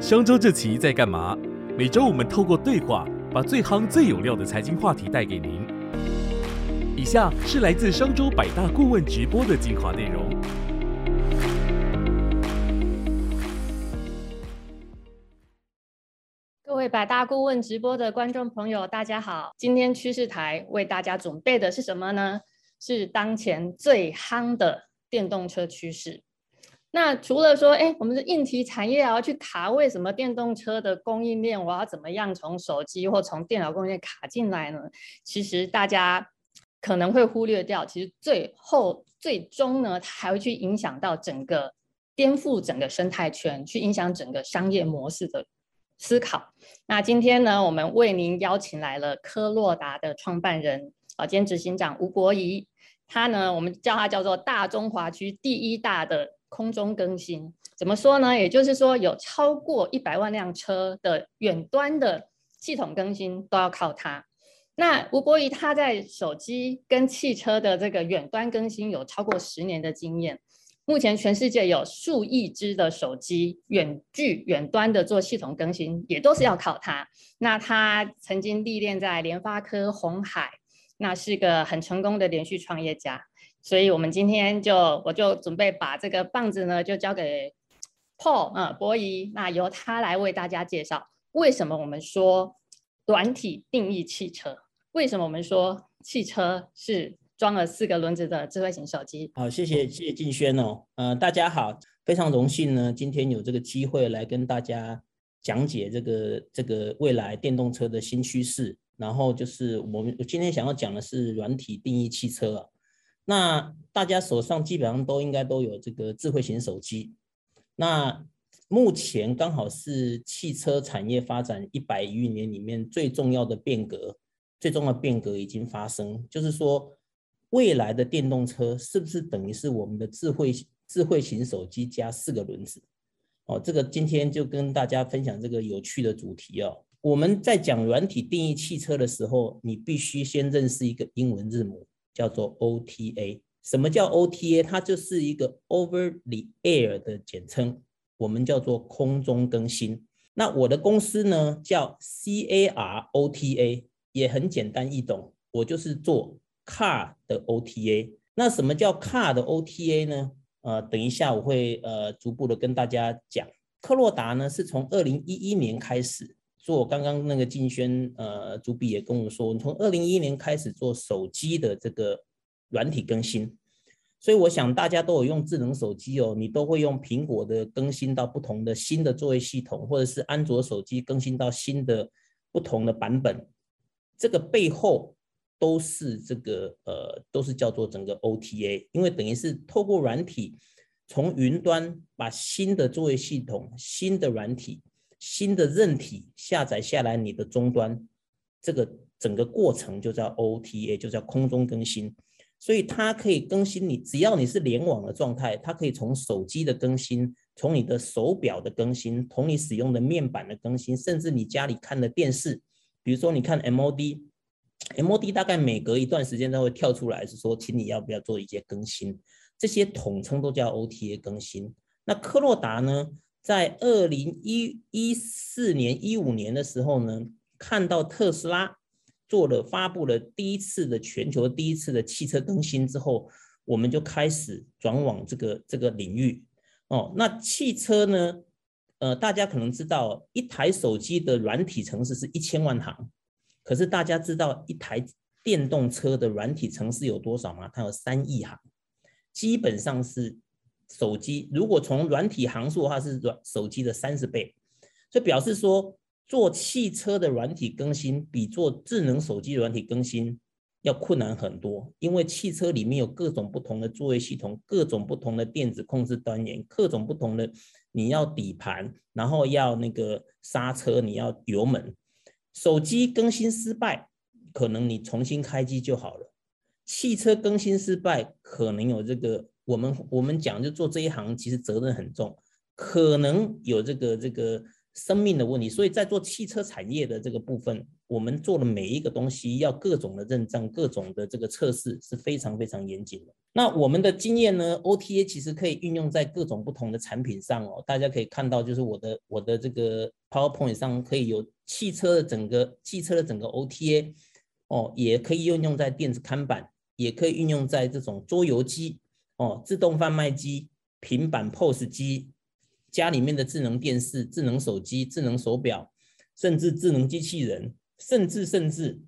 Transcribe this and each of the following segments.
商周这期在干嘛？每周我们透过对话，把最夯、最有料的财经话题带给您。以下是来自商周百大顾问直播的精华内容。各位百大顾问直播的观众朋友，大家好！今天趋势台为大家准备的是什么呢？是当前最夯的电动车趋势。那除了说，哎，我们的硬体产业要去卡，为什么电动车的供应链我要怎么样从手机或从电脑供应链卡进来呢？其实大家可能会忽略掉，其实最后最终呢，它还会去影响到整个颠覆整个生态圈，去影响整个商业模式的思考。那今天呢，我们为您邀请来了科洛达的创办人啊兼执行长吴国仪，他呢，我们叫他叫做大中华区第一大的。空中更新怎么说呢？也就是说，有超过一百万辆车的远端的系统更新都要靠它。那吴博仪他在手机跟汽车的这个远端更新有超过十年的经验。目前全世界有数亿只的手机远距远端的做系统更新，也都是要靠它。那他曾经历练在联发科、红海，那是个很成功的连续创业家。所以，我们今天就我就准备把这个棒子呢，就交给 Paul 啊，博仪，那由他来为大家介绍为什么我们说软体定义汽车，为什么我们说汽车是装了四个轮子的智慧型手机。好，谢谢谢谢静轩哦，呃，大家好，非常荣幸呢，今天有这个机会来跟大家讲解这个这个未来电动车的新趋势，然后就是我们今天想要讲的是软体定义汽车啊。那大家手上基本上都应该都有这个智慧型手机。那目前刚好是汽车产业发展一百余年里面最重要的变革，最重要的变革已经发生。就是说，未来的电动车是不是等于是我们的智慧智慧型手机加四个轮子？哦，这个今天就跟大家分享这个有趣的主题哦。我们在讲软体定义汽车的时候，你必须先认识一个英文字母。叫做 OTA，什么叫 OTA？它就是一个 Over the Air 的简称，我们叫做空中更新。那我的公司呢叫 CAROTA，也很简单易懂，我就是做 Car 的 OTA。那什么叫 Car 的 OTA 呢？呃，等一下我会呃逐步的跟大家讲。科洛达呢是从二零一一年开始。做刚刚那个竞轩，呃，朱碧也跟我说，从二零一一年开始做手机的这个软体更新，所以我想大家都有用智能手机哦，你都会用苹果的更新到不同的新的作业系统，或者是安卓手机更新到新的不同的版本，这个背后都是这个呃，都是叫做整个 OTA，因为等于是透过软体从云端把新的作业系统、新的软体。新的韧体下载下来，你的终端这个整个过程就叫 OTA，就叫空中更新。所以它可以更新你，只要你是联网的状态，它可以从手机的更新，从你的手表的更新，从你使用的面板的更新，甚至你家里看的电视，比如说你看 MOD，MOD 大概每隔一段时间都会跳出来，是说请你要不要做一些更新，这些统称都叫 OTA 更新。那科洛达呢？在二零一一四年、一五年的时候呢，看到特斯拉做了发布了第一次的全球第一次的汽车更新之后，我们就开始转往这个这个领域。哦，那汽车呢？呃，大家可能知道，一台手机的软体程式是一千万行，可是大家知道一台电动车的软体程式有多少吗？它有三亿行，基本上是。手机如果从软体行数的话，是软手机的三十倍，所以表示说做汽车的软体更新比做智能手机软体更新要困难很多，因为汽车里面有各种不同的作业系统，各种不同的电子控制单元，各种不同的你要底盘，然后要那个刹车，你要油门。手机更新失败，可能你重新开机就好了；汽车更新失败，可能有这个。我们我们讲就做这一行，其实责任很重，可能有这个这个生命的问题。所以在做汽车产业的这个部分，我们做的每一个东西要各种的认证、各种的这个测试是非常非常严谨的。那我们的经验呢？OTA 其实可以运用在各种不同的产品上哦。大家可以看到，就是我的我的这个 PowerPoint 上可以有汽车的整个汽车的整个 OTA 哦，也可以运用在电子看板，也可以运用在这种桌游机哦、自动贩卖机。平板 POS 机，家里面的智能电视、智能手机、智能手表，甚至智能机器人，甚至甚至，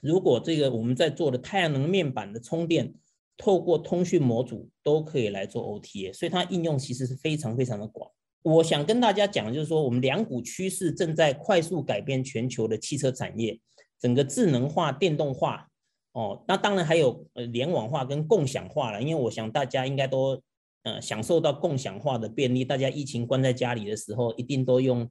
如果这个我们在做的太阳能面板的充电，透过通讯模组都可以来做 OTA，所以它应用其实是非常非常的广。我想跟大家讲，就是说我们两股趋势正在快速改变全球的汽车产业，整个智能化、电动化，哦，那当然还有呃联网化跟共享化了，因为我想大家应该都。呃，享受到共享化的便利，大家疫情关在家里的时候，一定都用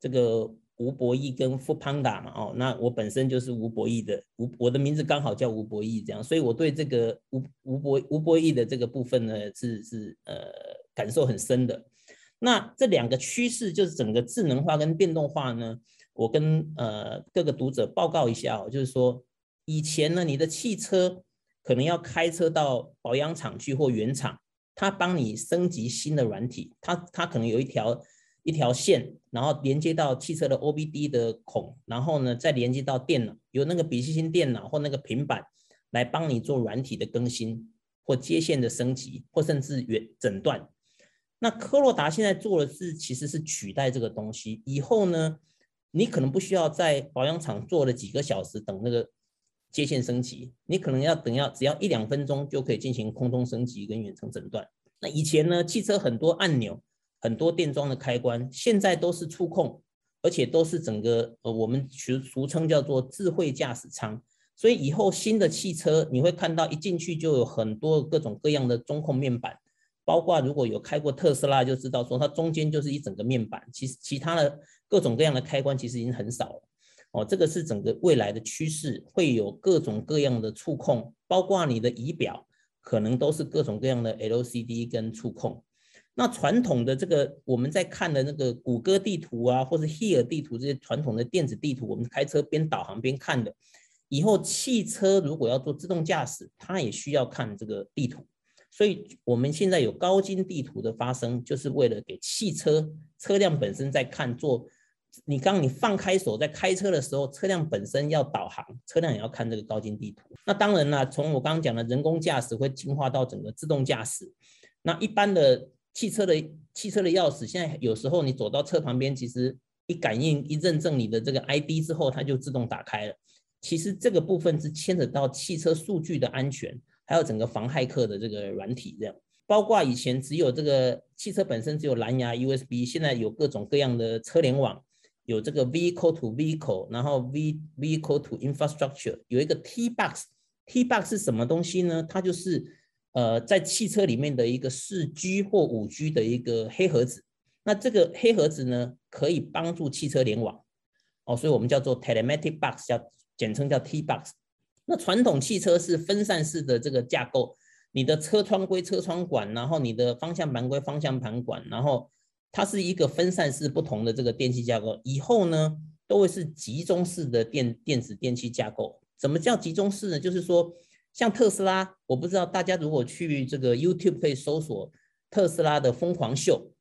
这个吴博义跟富胖达嘛。哦，那我本身就是吴博义的，吴我的名字刚好叫吴博义，这样，所以我对这个吴吴博吴博义的这个部分呢，是是呃感受很深的。那这两个趋势就是整个智能化跟电动化呢，我跟呃各个读者报告一下哦，就是说以前呢，你的汽车可能要开车到保养厂去或原厂。它帮你升级新的软体，它它可能有一条一条线，然后连接到汽车的 OBD 的孔，然后呢再连接到电脑，有那个笔记型电脑或那个平板来帮你做软体的更新或接线的升级，或甚至原诊断。那科洛达现在做的是其实是取代这个东西，以后呢你可能不需要在保养厂做了几个小时等那个。接线升级，你可能要等要只要一两分钟就可以进行空中升级跟远程诊断。那以前呢，汽车很多按钮、很多电装的开关，现在都是触控，而且都是整个呃我们俗俗称叫做智慧驾驶舱。所以以后新的汽车你会看到一进去就有很多各种各样的中控面板，包括如果有开过特斯拉就知道说它中间就是一整个面板，其实其他的各种各样的开关其实已经很少了。哦，这个是整个未来的趋势，会有各种各样的触控，包括你的仪表，可能都是各种各样的 LCD 跟触控。那传统的这个我们在看的那个谷歌地图啊，或者 Here 地图这些传统的电子地图，我们开车边导航边看的。以后汽车如果要做自动驾驶，它也需要看这个地图。所以我们现在有高精地图的发生，就是为了给汽车车辆本身在看做。你刚你放开手在开车的时候，车辆本身要导航，车辆也要看这个高精地图。那当然了，从我刚刚讲的人工驾驶会进化到整个自动驾驶。那一般的汽车的汽车的钥匙，现在有时候你走到车旁边，其实一感应一认证你的这个 ID 之后，它就自动打开了。其实这个部分是牵扯到汽车数据的安全，还有整个防骇客的这个软体这样。包括以前只有这个汽车本身只有蓝牙 USB，现在有各种各样的车联网。有这个 vehicle to vehicle，然后 v vehicle to infrastructure，有一个 T box，T box 是什么东西呢？它就是呃在汽车里面的一个四 G 或五 G 的一个黑盒子。那这个黑盒子呢，可以帮助汽车联网哦，所以我们叫做 telematic box，叫简称叫 T box。那传统汽车是分散式的这个架构，你的车窗归车窗管，然后你的方向盘归方向盘管，然后。它是一个分散式不同的这个电器架构，以后呢都会是集中式的电电子电器架构。怎么叫集中式呢？就是说，像特斯拉，我不知道大家如果去这个 YouTube 可以搜索特斯拉的疯狂秀，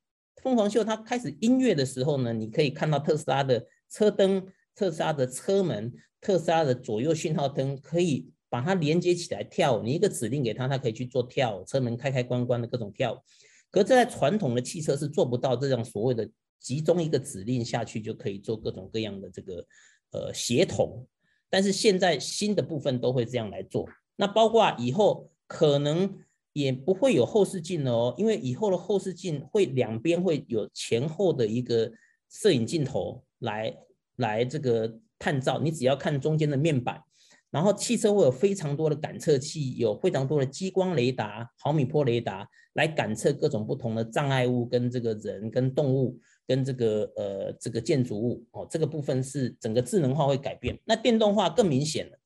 疯狂秀它开始音乐的时候呢，你可以看到特斯拉的车灯、特斯拉的车门、特斯拉的左右信号灯，可以把它连接起来跳。你一个指令给它，它可以去做跳车门开开关关的各种跳。可这在传统的汽车是做不到这样所谓的集中一个指令下去就可以做各种各样的这个呃协同，但是现在新的部分都会这样来做。那包括以后可能也不会有后视镜了哦，因为以后的后视镜会两边会有前后的一个摄影镜头来来这个探照，你只要看中间的面板。然后汽车会有非常多的感测器，有非常多的激光雷达、毫米波雷达来感测各种不同的障碍物跟这个人、跟动物、跟这个呃这个建筑物哦。这个部分是整个智能化会改变。那电动化更明显了。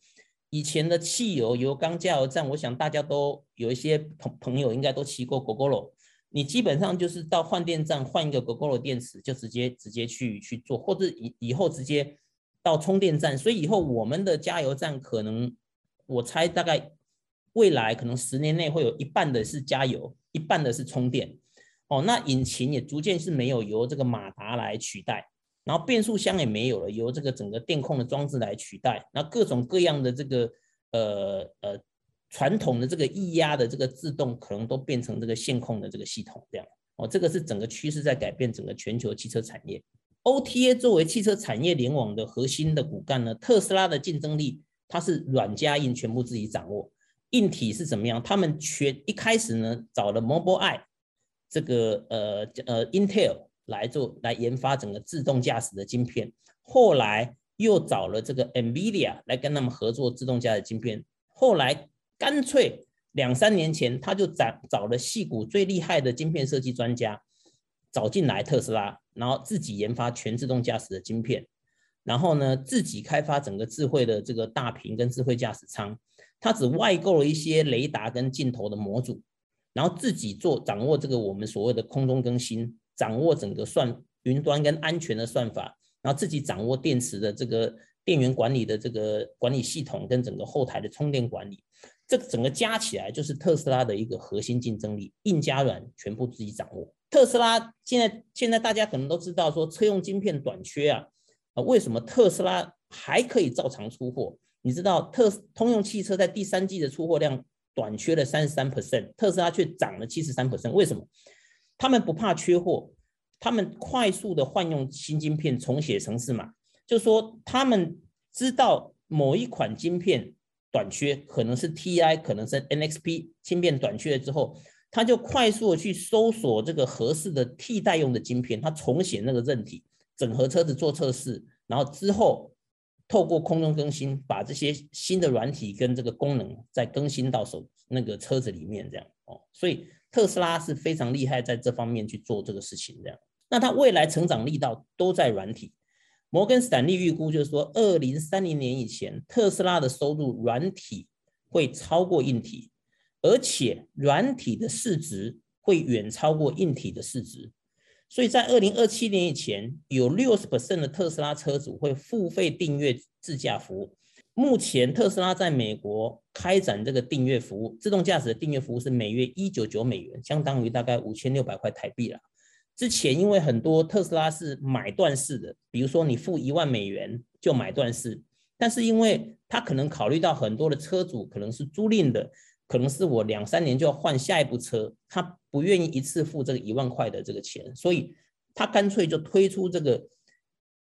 以前的汽油油缸加油站，我想大家都有一些朋朋友应该都骑过 GoGoRo。你基本上就是到换电站换一个 GoGo 的电池，就直接直接去去做，或者以以后直接到充电站。所以以后我们的加油站可能，我猜大概未来可能十年内会有一半的是加油，一半的是充电。哦，那引擎也逐渐是没有由这个马达来取代，然后变速箱也没有了，由这个整个电控的装置来取代。那各种各样的这个呃呃。传统的这个液压的这个自动可能都变成这个线控的这个系统这样哦，这个是整个趋势在改变整个全球汽车产业。OTA 作为汽车产业联网的核心的骨干呢，特斯拉的竞争力它是软加硬全部自己掌握，硬体是怎么样？他们全一开始呢找了 Mobileye 这个呃呃 Intel 来做来研发整个自动驾驶的晶片，后来又找了这个 NVIDIA 来跟他们合作自动驾驶晶片，后来。干脆两三年前，他就找找了戏骨最厉害的晶片设计专家，找进来特斯拉，然后自己研发全自动驾驶的晶片，然后呢，自己开发整个智慧的这个大屏跟智慧驾驶舱。它只外购了一些雷达跟镜头的模组，然后自己做掌握这个我们所谓的空中更新，掌握整个算云端跟安全的算法，然后自己掌握电池的这个电源管理的这个管理系统跟整个后台的充电管理。这整个加起来就是特斯拉的一个核心竞争力，硬加软全部自己掌握。特斯拉现在现在大家可能都知道说车用晶片短缺啊，啊为什么特斯拉还可以照常出货？你知道特通用汽车在第三季的出货量短缺了三十三 percent，特斯拉却涨了七十三 percent，为什么？他们不怕缺货，他们快速的换用新晶片重写程式码，就说他们知道某一款晶片。短缺可能是 TI，可能是 NXP 芯片短缺了之后，他就快速的去搜索这个合适的替代用的晶片，他重写那个韧体，整合车子做测试，然后之后透过空中更新，把这些新的软体跟这个功能再更新到手那个车子里面，这样哦，所以特斯拉是非常厉害在这方面去做这个事情，这样，那它未来成长力道都在软体。摩根斯坦利预估就是说，二零三零年以前，特斯拉的收入软体会超过硬体，而且软体的市值会远超过硬体的市值。所以在二零二七年以前，有六十 percent 的特斯拉车主会付费订阅自驾服务。目前特斯拉在美国开展这个订阅服务，自动驾驶的订阅服务是每月一九九美元，相当于大概五千六百块台币了。之前因为很多特斯拉是买断式的，比如说你付一万美元就买断式，但是因为他可能考虑到很多的车主可能是租赁的，可能是我两三年就要换下一部车，他不愿意一次付这个一万块的这个钱，所以他干脆就推出这个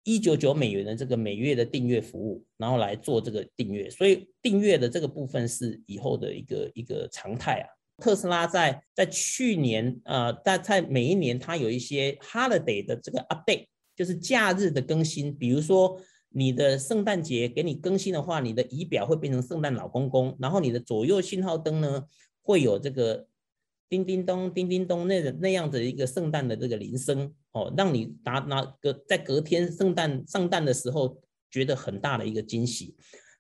一九九美元的这个每月的订阅服务，然后来做这个订阅，所以订阅的这个部分是以后的一个一个常态啊。特斯拉在在去年，呃，在在每一年，它有一些 holiday 的这个 update，就是假日的更新。比如说，你的圣诞节给你更新的话，你的仪表会变成圣诞老公公，然后你的左右信号灯呢，会有这个叮叮咚、叮叮咚那那样的一个圣诞的这个铃声哦，让你拿拿隔在隔天圣诞圣诞的时候觉得很大的一个惊喜。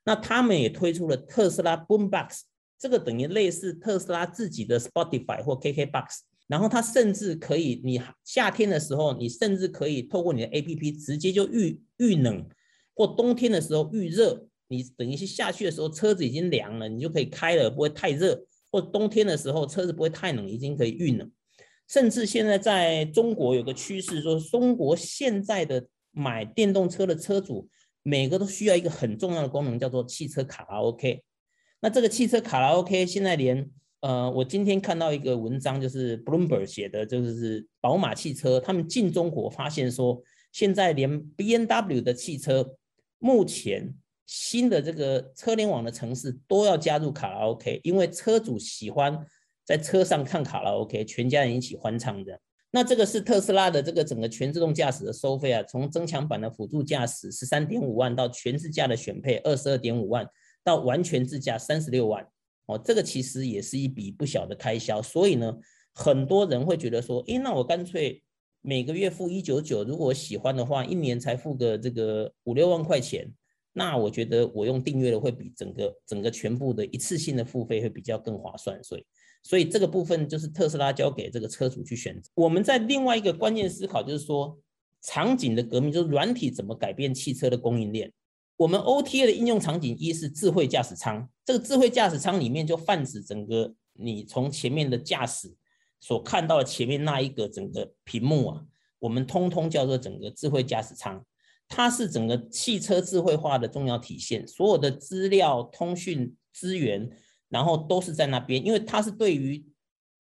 那他们也推出了特斯拉 Boombox。这个等于类似特斯拉自己的 Spotify 或 KKBox，然后它甚至可以，你夏天的时候，你甚至可以透过你的 APP 直接就预预冷，或冬天的时候预热，你等于是下去的时候车子已经凉了，你就可以开了，不会太热；或冬天的时候车子不会太冷，已经可以运了。甚至现在在中国有个趋势，说中国现在的买电动车的车主，每个都需要一个很重要的功能，叫做汽车卡拉 OK。那这个汽车卡拉 OK 现在连呃，我今天看到一个文章，就是 Bloomberg 写的，就是宝马汽车他们进中国发现说，现在连 B N W 的汽车目前新的这个车联网的城市都要加入卡拉 OK，因为车主喜欢在车上看卡拉 OK，全家人一起欢唱的。那这个是特斯拉的这个整个全自动驾驶的收费啊，从增强版的辅助驾驶十三点五万到全自驾的选配二十二点五万。到完全自驾三十六万哦，这个其实也是一笔不小的开销，所以呢，很多人会觉得说，诶，那我干脆每个月付一九九，如果喜欢的话，一年才付个这个五六万块钱，那我觉得我用订阅的会比整个整个全部的一次性的付费会比较更划算，所以所以这个部分就是特斯拉交给这个车主去选择。我们在另外一个关键思考就是说，场景的革命就是软体怎么改变汽车的供应链。我们 OTA 的应用场景一是智慧驾驶舱，这个智慧驾驶舱里面就泛指整个你从前面的驾驶所看到的前面那一个整个屏幕啊，我们通通叫做整个智慧驾驶舱。它是整个汽车智慧化的重要体现，所有的资料、通讯资源，然后都是在那边，因为它是对于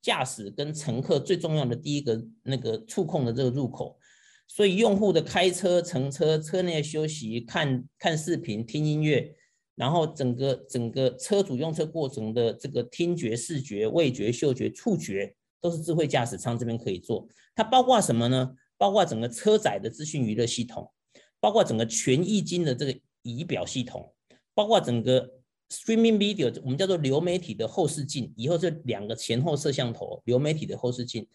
驾驶跟乘客最重要的第一个那个触控的这个入口，所以用户的开车、乘车、车内休息、看看视频、听音乐，然后整个整个车主用车过程的这个听觉、视觉、味觉、嗅觉、触觉，都是智慧驾驶舱这边可以做。它包括什么呢？包括整个车载的资讯娱乐系统。包括整个全液晶的这个仪表系统，包括整个 streaming video，我们叫做流媒体的后视镜，以后这两个前后摄像头，流媒体的后视镜，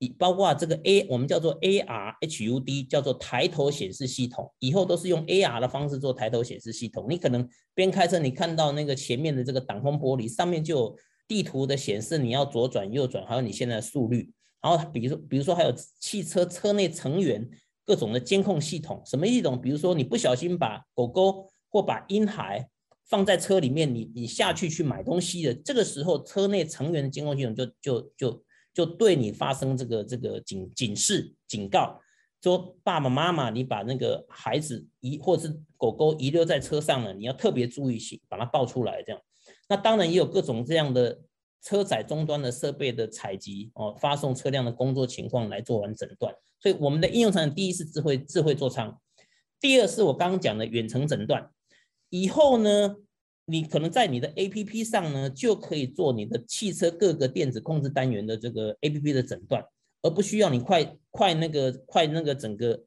以包括这个 A，我们叫做 AR HUD，叫做抬头显示系统，以后都是用 AR 的方式做抬头显示系统。你可能边开车，你看到那个前面的这个挡风玻璃上面就有地图的显示，你要左转右转，还有你现在的速率。然后比如说，比如说还有汽车车内成员。各种的监控系统，什么系统？比如说你不小心把狗狗或把婴孩放在车里面，你你下去去买东西的，这个时候车内成员的监控系统就就就就对你发生这个这个警警示警告，说爸爸妈妈你把那个孩子遗或是狗狗遗留在车上了，你要特别注意些，把它抱出来这样。那当然也有各种这样的车载终端的设备的采集哦，发送车辆的工作情况来做完诊断。所以我们的应用场景，第一是智慧智慧座舱，第二是我刚刚讲的远程诊断。以后呢，你可能在你的 A P P 上呢，就可以做你的汽车各个电子控制单元的这个 A P P 的诊断，而不需要你快快那个快那个整个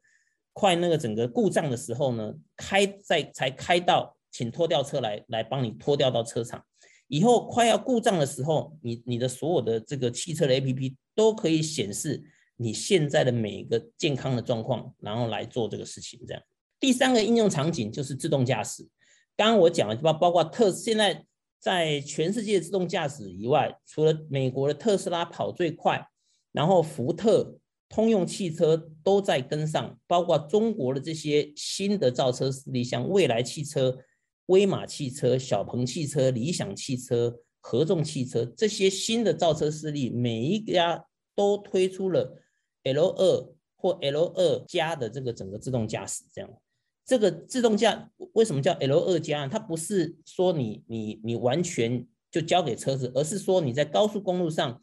快那个整个故障的时候呢，开在才开到，请拖吊车来来帮你拖吊到车场。以后快要故障的时候，你你的所有的这个汽车的 A P P 都可以显示。你现在的每一个健康的状况，然后来做这个事情，这样。第三个应用场景就是自动驾驶。刚刚我讲了，包包括特现在在全世界自动驾驶以外，除了美国的特斯拉跑最快，然后福特、通用汽车都在跟上，包括中国的这些新的造车势力，像蔚来汽车、威马汽车、小鹏汽车、理想汽车、合众汽车这些新的造车势力，每一家都推出了。L 二或 L 二加的这个整个自动驾驶，这样，这个自动驾为什么叫 L 二加？它不是说你你你完全就交给车子，而是说你在高速公路上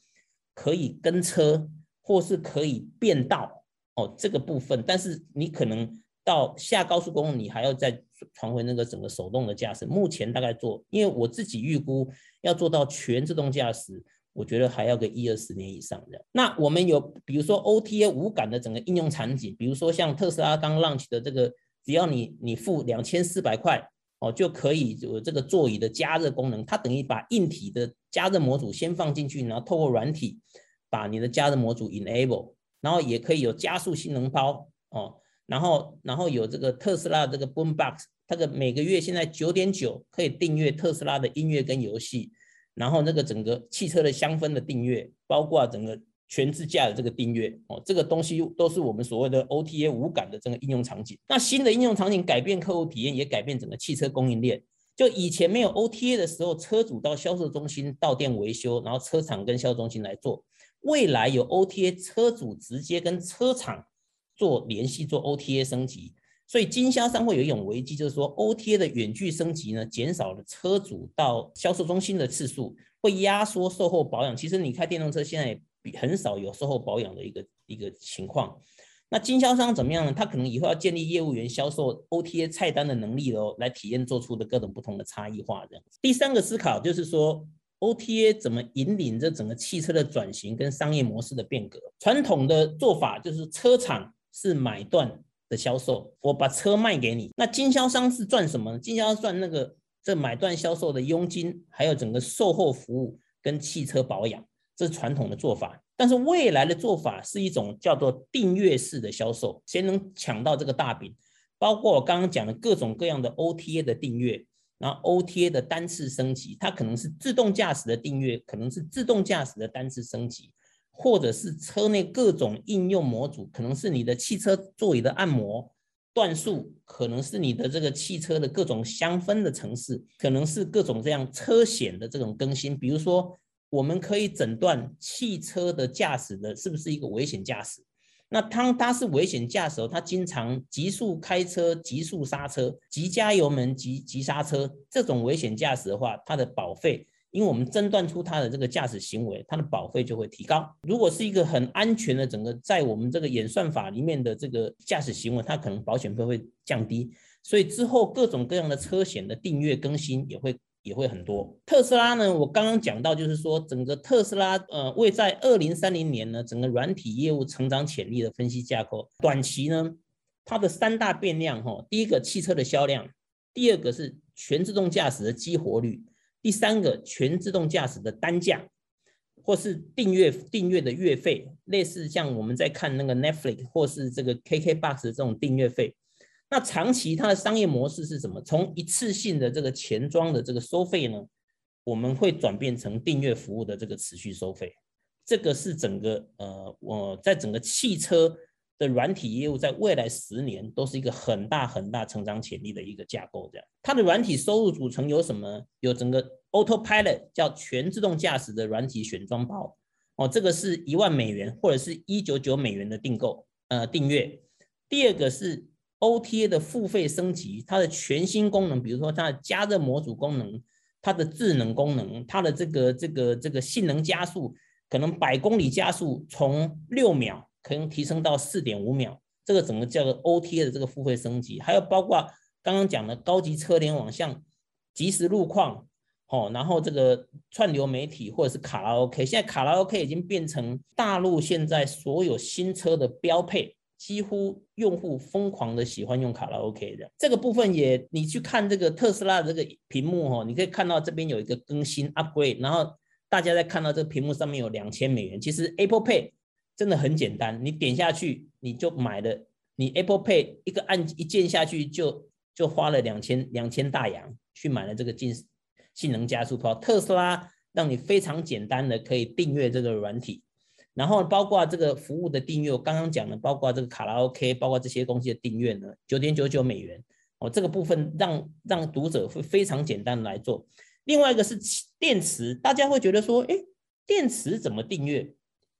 可以跟车，或是可以变道哦，这个部分。但是你可能到下高速公路，你还要再传回那个整个手动的驾驶。目前大概做，因为我自己预估要做到全自动驾驶。我觉得还要个一二十年以上的。那我们有，比如说 OTA 无感的整个应用场景，比如说像特斯拉刚 launch 的这个，只要你你付两千四百块哦，就可以有这个座椅的加热功能。它等于把硬体的加热模组先放进去，然后透过软体把你的加热模组 enable，然后也可以有加速性能包哦，然后然后有这个特斯拉这个 Boombox，它的每个月现在九点九可以订阅特斯拉的音乐跟游戏。然后那个整个汽车的香氛的订阅，包括整个全自驾的这个订阅哦，这个东西都是我们所谓的 OTA 无感的这个应用场景。那新的应用场景改变客户体验，也改变整个汽车供应链。就以前没有 OTA 的时候，车主到销售中心到店维修，然后车厂跟销售中心来做。未来有 OTA，车主直接跟车厂做联系，做 OTA 升级。所以经销商会有一种危机，就是说 OTA 的远距升级呢，减少了车主到销售中心的次数，会压缩售后保养。其实你开电动车现在比很少有售后保养的一个一个情况。那经销商怎么样呢？他可能以后要建立业务员销售 OTA 菜单的能力喽，来体验做出的各种不同的差异化这样。第三个思考就是说 OTA 怎么引领这整个汽车的转型跟商业模式的变革。传统的做法就是车厂是买断。的销售，我把车卖给你，那经销商是赚什么？经销商赚那个这买断销售的佣金，还有整个售后服务跟汽车保养，这是传统的做法。但是未来的做法是一种叫做订阅式的销售，谁能抢到这个大饼？包括我刚刚讲的各种各样的 OTA 的订阅，然后 OTA 的单次升级，它可能是自动驾驶的订阅，可能是自动驾驶的单次升级，或者是车内各种应用模组，可能是你的汽车座椅的按摩段数，可能是你的这个汽车的各种香氛的城市，可能是各种这样车险的这种更新，比如说我们可以诊断汽车的驾驶的是不是一个危险驾驶。那当它是危险驾驶，它经常急速开车、急速刹车、急加油门、急急刹车，这种危险驾驶的话，它的保费，因为我们诊断出他的这个驾驶行为，他的保费就会提高。如果是一个很安全的整个在我们这个演算法里面的这个驾驶行为，它可能保险费会降低。所以之后各种各样的车险的订阅更新也会。也会很多。特斯拉呢，我刚刚讲到，就是说整个特斯拉，呃，为在二零三零年呢，整个软体业务成长潜力的分析架构。短期呢，它的三大变量，哈，第一个汽车的销量，第二个是全自动驾驶的激活率，第三个全自动驾驶的单价，或是订阅订阅的月费，类似像我们在看那个 Netflix 或是这个 KKBox 这种订阅费。那长期它的商业模式是什么？从一次性的这个钱庄的这个收费呢，我们会转变成订阅服务的这个持续收费。这个是整个呃，我在整个汽车的软体业务，在未来十年都是一个很大很大成长潜力的一个架构。这样，它的软体收入组成有什么？有整个 Autopilot 叫全自动驾驶的软体选装包哦，这个是一万美元或者是一九九美元的订购呃订阅。第二个是。OTA 的付费升级，它的全新功能，比如说它的加热模组功能，它的智能功能，它的这个这个这个性能加速，可能百公里加速从六秒可能提升到四点五秒，这个整个叫做 OTA 的这个付费升级，还有包括刚刚讲的高级车联网，像即时路况，哦，然后这个串流媒体或者是卡拉 OK，现在卡拉 OK 已经变成大陆现在所有新车的标配。几乎用户疯狂的喜欢用卡拉 OK 的这个部分也，你去看这个特斯拉的这个屏幕哦，你可以看到这边有一个更新 upgrade，然后大家在看到这个屏幕上面有两千美元。其实 Apple Pay 真的很简单，你点下去你就买了，你 Apple Pay 一个按一键下去就就花了两千两千大洋去买了这个性性能加速包。特斯拉让你非常简单的可以订阅这个软体。然后包括这个服务的订阅，我刚刚讲的，包括这个卡拉 OK，包括这些东西的订阅呢，九点九九美元哦，这个部分让让读者会非常简单来做。另外一个是电池，大家会觉得说，哎，电池怎么订阅？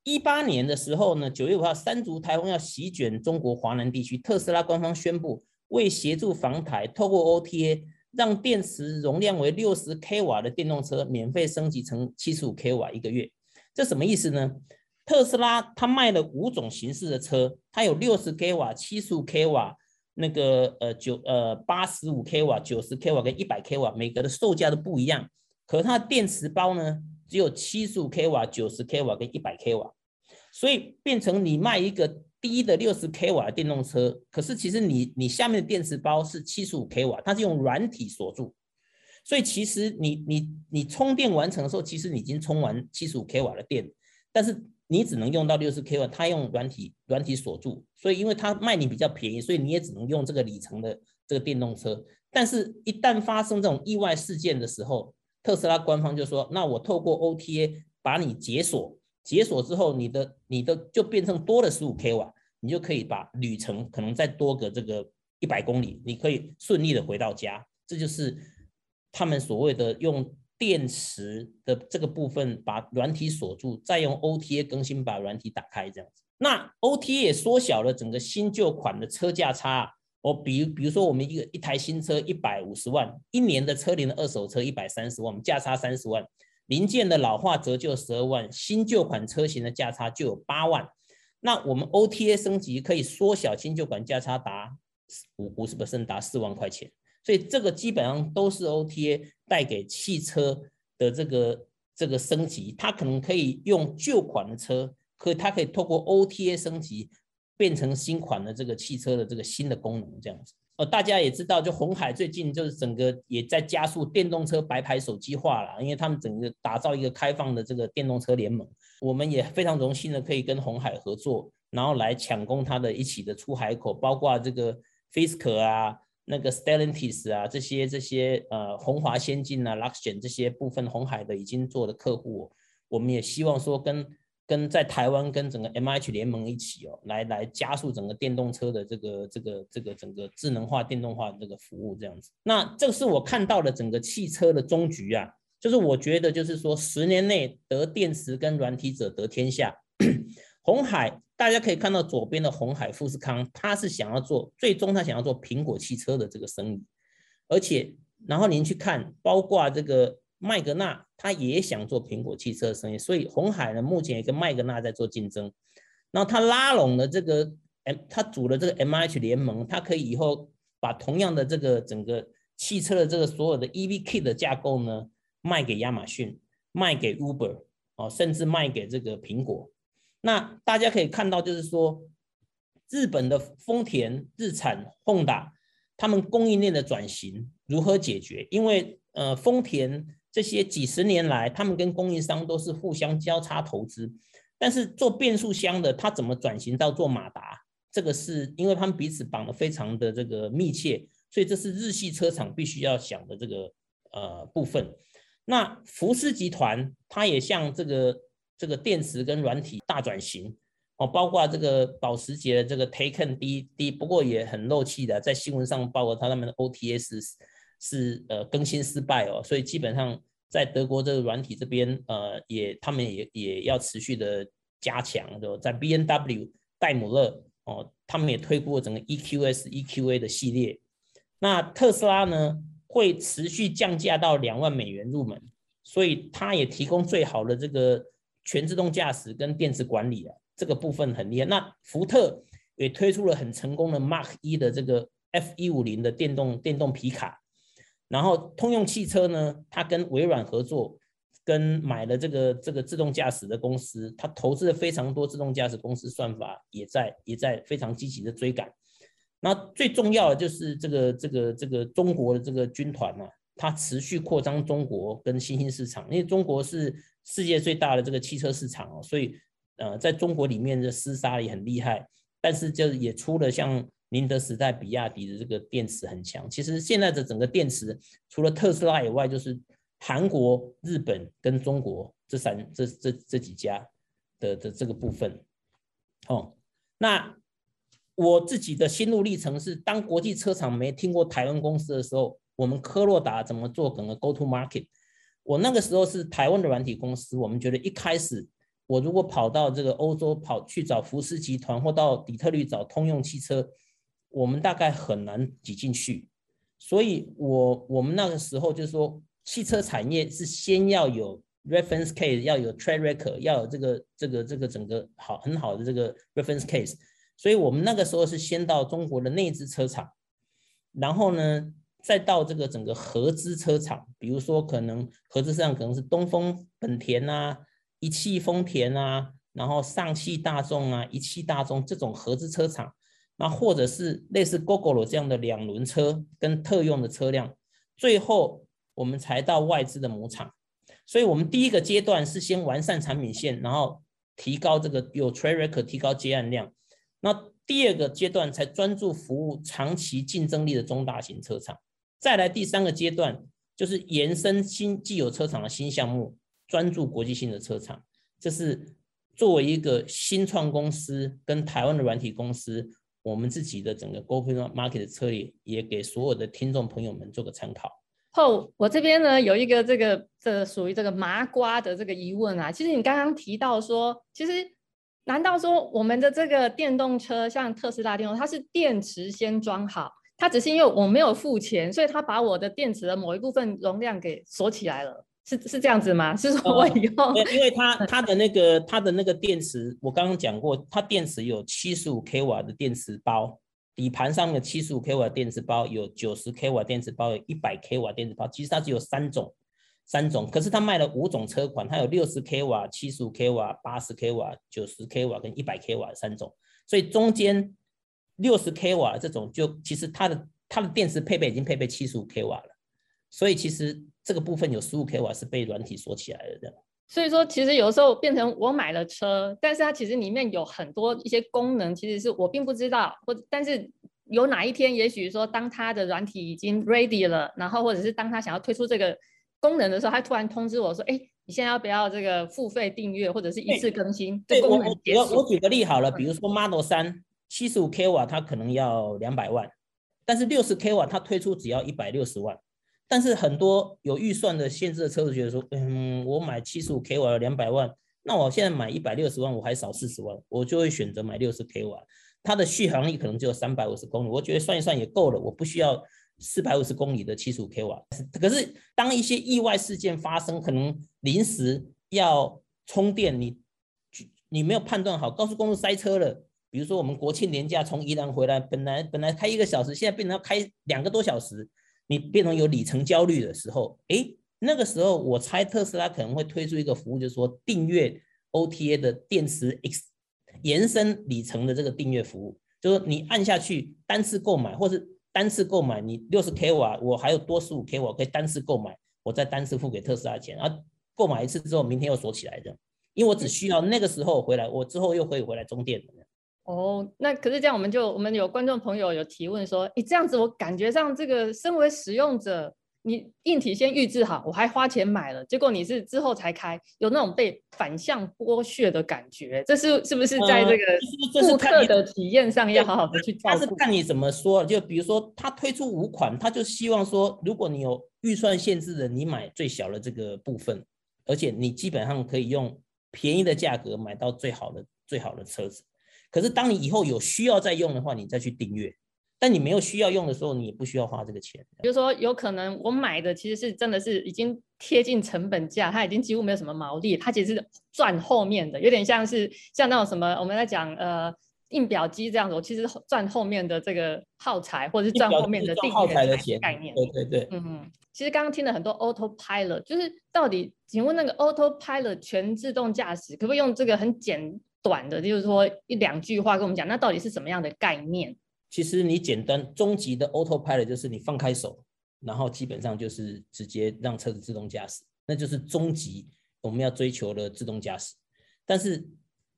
一八年的时候呢，九月五号，三足台风要席卷中国华南地区，特斯拉官方宣布，为协助防台，透过 OTA 让电池容量为六十 k 瓦的电动车免费升级成七十五 k 瓦一个月，这什么意思呢？特斯拉它卖了五种形式的车，它有六十 k 瓦、七十五 k 瓦、那个呃九呃八十五 k 瓦、九十 k 瓦跟一百 k 瓦，每个的售价都不一样。可它的电池包呢，只有七十五 k 瓦、九十 k 瓦跟一百 k 瓦，所以变成你卖一个低的六十 k 瓦的电动车，可是其实你你下面的电池包是七十五 k 瓦，它是用软体锁住，所以其实你你你充电完成的时候，其实你已经充完七十五 k 瓦的电，但是。你只能用到六十 k 瓦，它用软体软体锁住，所以因为它卖你比较便宜，所以你也只能用这个里程的这个电动车。但是，一旦发生这种意外事件的时候，特斯拉官方就说：“那我透过 OTA 把你解锁，解锁之后，你的你的就变成多了十五 k 瓦，你就可以把旅程可能再多个这个一百公里，你可以顺利的回到家。这就是他们所谓的用。”电池的这个部分把软体锁住，再用 OTA 更新把软体打开，这样子。那 OTA 也缩小了整个新旧款的车价差。我比如比如说，我们一个一台新车一百五十万，一年的车龄的二手车一百三十万，我们价差三十万，零件的老化折旧十二万，新旧款车型的价差就有八万。那我们 OTA 升级可以缩小新旧款价差达五五十 percent 达四万块钱。所以这个基本上都是 OTA 带给汽车的这个这个升级，它可能可以用旧款的车，可它可以透过 OTA 升级变成新款的这个汽车的这个新的功能这样子。呃，大家也知道，就红海最近就是整个也在加速电动车白牌手机化了，因为他们整个打造一个开放的这个电动车联盟。我们也非常荣幸的可以跟红海合作，然后来抢攻它的一起的出海口，包括这个 Fisker 啊。那个 Stellantis 啊，这些这些呃，宏华先进啊，Luxgen 这些部分红海的已经做的客户，我们也希望说跟跟在台湾跟整个 MH 联盟一起哦，来来加速整个电动车的这个这个这个整个智能化电动化的这个服务这样子。那这个是我看到的整个汽车的终局啊，就是我觉得就是说十年内得电池跟软体者得天下。红海，大家可以看到左边的红海富士康，他是想要做，最终他想要做苹果汽车的这个生意，而且，然后您去看，包括这个麦格纳，他也想做苹果汽车生意，所以红海呢，目前也跟麦格纳在做竞争。然后他拉拢了这个 M，他组了这个 M H 联盟，他可以以后把同样的这个整个汽车的这个所有的 E V K 的架构呢，卖给亚马逊，卖给 Uber，哦，甚至卖给这个苹果。那大家可以看到，就是说，日本的丰田、日产、Honda，他们供应链的转型如何解决？因为呃，丰田这些几十年来，他们跟供应商都是互相交叉投资，但是做变速箱的，他怎么转型到做马达？这个是因为他们彼此绑得非常的这个密切，所以这是日系车厂必须要想的这个呃部分。那福斯集团，它也像这个。这个电池跟软体大转型哦，包括这个保时捷的这个 Taycan D D，不过也很漏气的，在新闻上报了他他们的 OTS 是呃更新失败哦，所以基本上在德国这个软体这边呃也他们也也要持续的加强，对在 B N W 戴姆勒哦，他们也推过整个 E Q S E Q A 的系列，那特斯拉呢会持续降价到两万美元入门，所以它也提供最好的这个。全自动驾驶跟电池管理啊，这个部分很厉害。那福特也推出了很成功的 Mark 一的这个 F 一五零的电动电动皮卡。然后通用汽车呢，它跟微软合作，跟买了这个这个自动驾驶的公司，它投资了非常多自动驾驶公司算法，也在也在非常积极的追赶。那最重要的就是这个这个这个中国的这个军团呢，它持续扩张中国跟新兴市场，因为中国是。世界最大的这个汽车市场哦，所以呃，在中国里面的厮杀也很厉害，但是就也出了像宁德时代、比亚迪的这个电池很强。其实现在的整个电池，除了特斯拉以外，就是韩国、日本跟中国这三这这这几家的的这个部分。哦，那我自己的心路历程是，当国际车厂没听过台湾公司的时候，我们科洛达怎么做整个 Go to Market？我那个时候是台湾的软体公司，我们觉得一开始我如果跑到这个欧洲跑去找福斯集团，或到底特律找通用汽车，我们大概很难挤进去。所以，我我们那个时候就是说，汽车产业是先要有 reference case，要有 track record，要有这个这个这个整个好很好的这个 reference case。所以我们那个时候是先到中国的内资车厂，然后呢？再到这个整个合资车厂，比如说可能合资上可能是东风本田啊、一汽丰田啊，然后上汽大众啊、一汽大众这种合资车厂，那或者是类似 GOOGLE 这样的两轮车跟特用的车辆，最后我们才到外资的母厂。所以，我们第一个阶段是先完善产品线，然后提高这个有 t r a c k 提高接案量。那第二个阶段才专注服务长期竞争力的中大型车厂。再来第三个阶段，就是延伸新既有车厂的新项目，专注国际性的车厂。这是作为一个新创公司跟台湾的软体公司，我们自己的整个 Go to Market 的策略，也给所有的听众朋友们做个参考。后，我这边呢有一个这个这属于这个麻瓜的这个疑问啊，其实你刚刚提到说，其实难道说我们的这个电动车，像特斯拉电动，它是电池先装好？它只是因为我没有付钱，所以它把我的电池的某一部分容量给锁起来了，是是这样子吗？是说我以后，因为它它 的那个它的那个电池，我刚刚讲过，它电池有七十五 k 瓦的电池包，底盘上面七十五 k 瓦电池包，有九十 k 瓦电池包，有一百 k 瓦电池包，其实它只有三种，三种，可是它卖了五种车款，它有六十 k 瓦、七十五 k 瓦、八十 k 瓦、九十 k 瓦跟一百 k 瓦三种，所以中间。六十 k 瓦这种，就其实它的它的电池配备已经配备七十五 k 瓦了，所以其实这个部分有十五 k 瓦是被软体锁起来的。这样，所以说其实有时候变成我买了车，但是它其实里面有很多一些功能，其实是我并不知道，或但是有哪一天，也许说当它的软体已经 ready 了，然后或者是当他想要推出这个功能的时候，他突然通知我说，哎，你现在要不要这个付费订阅或者是一次更新？对，功能我我举个例好了，比如说 Model 三七十五 k 瓦，它可能要两百万，但是六十 k 瓦它推出只要一百六十万。但是很多有预算的限制的车主觉得说，嗯，我买七十五 k 瓦两百万，那我现在买一百六十万，我还少四十万，我就会选择买六十 k 瓦，它的续航力可能只有三百五十公里，我觉得算一算也够了，我不需要四百五十公里的七十五 k 瓦。可是当一些意外事件发生，可能临时要充电，你你没有判断好，高速公路塞车了，比如说我们国庆年假从宜兰回来，本来本来开一个小时，现在变成要开两个多小时。你变成有里程焦虑的时候，哎，那个时候我猜特斯拉可能会推出一个服务，就是说订阅 OTA 的电池 X 延伸里程的这个订阅服务，就是你按下去单次购买，或是单次购买你六十 k 瓦，我还有多十五 k 瓦可以单次购买，我再单次付给特斯拉钱，然后购买一次之后，明天又锁起来的，因为我只需要那个时候回来，我之后又可以回来充电。哦，那可是这样，我们就我们有观众朋友有提问说，你这样子我感觉上这个身为使用者，你硬体先预制好，我还花钱买了，结果你是之后才开，有那种被反向剥削的感觉，这是是不是在这个顾客的体验上要好好的去照顾？他是看你怎么说，就比如说他推出五款，他就希望说，如果你有预算限制的，你买最小的这个部分，而且你基本上可以用便宜的价格买到最好的最好的车子。可是，当你以后有需要再用的话，你再去订阅；但你没有需要用的时候，你也不需要花这个钱。比如说，有可能我买的其实是真的是已经贴近成本价，它已经几乎没有什么毛利，它其实是赚后面的，有点像是像那种什么我们在讲呃印表机这样子，我其实赚后面的这个耗材，或者是赚后面的定。耗材的钱概念。对对对，嗯嗯。其实刚刚听了很多 Autopilot，就是到底，请问那个 Autopilot 全自动驾驶，可不可以用这个很简？短的，就是说一两句话跟我们讲，那到底是什么样的概念？其实你简单，终极的 autopilot 就是你放开手，然后基本上就是直接让车子自动驾驶，那就是终极我们要追求的自动驾驶。但是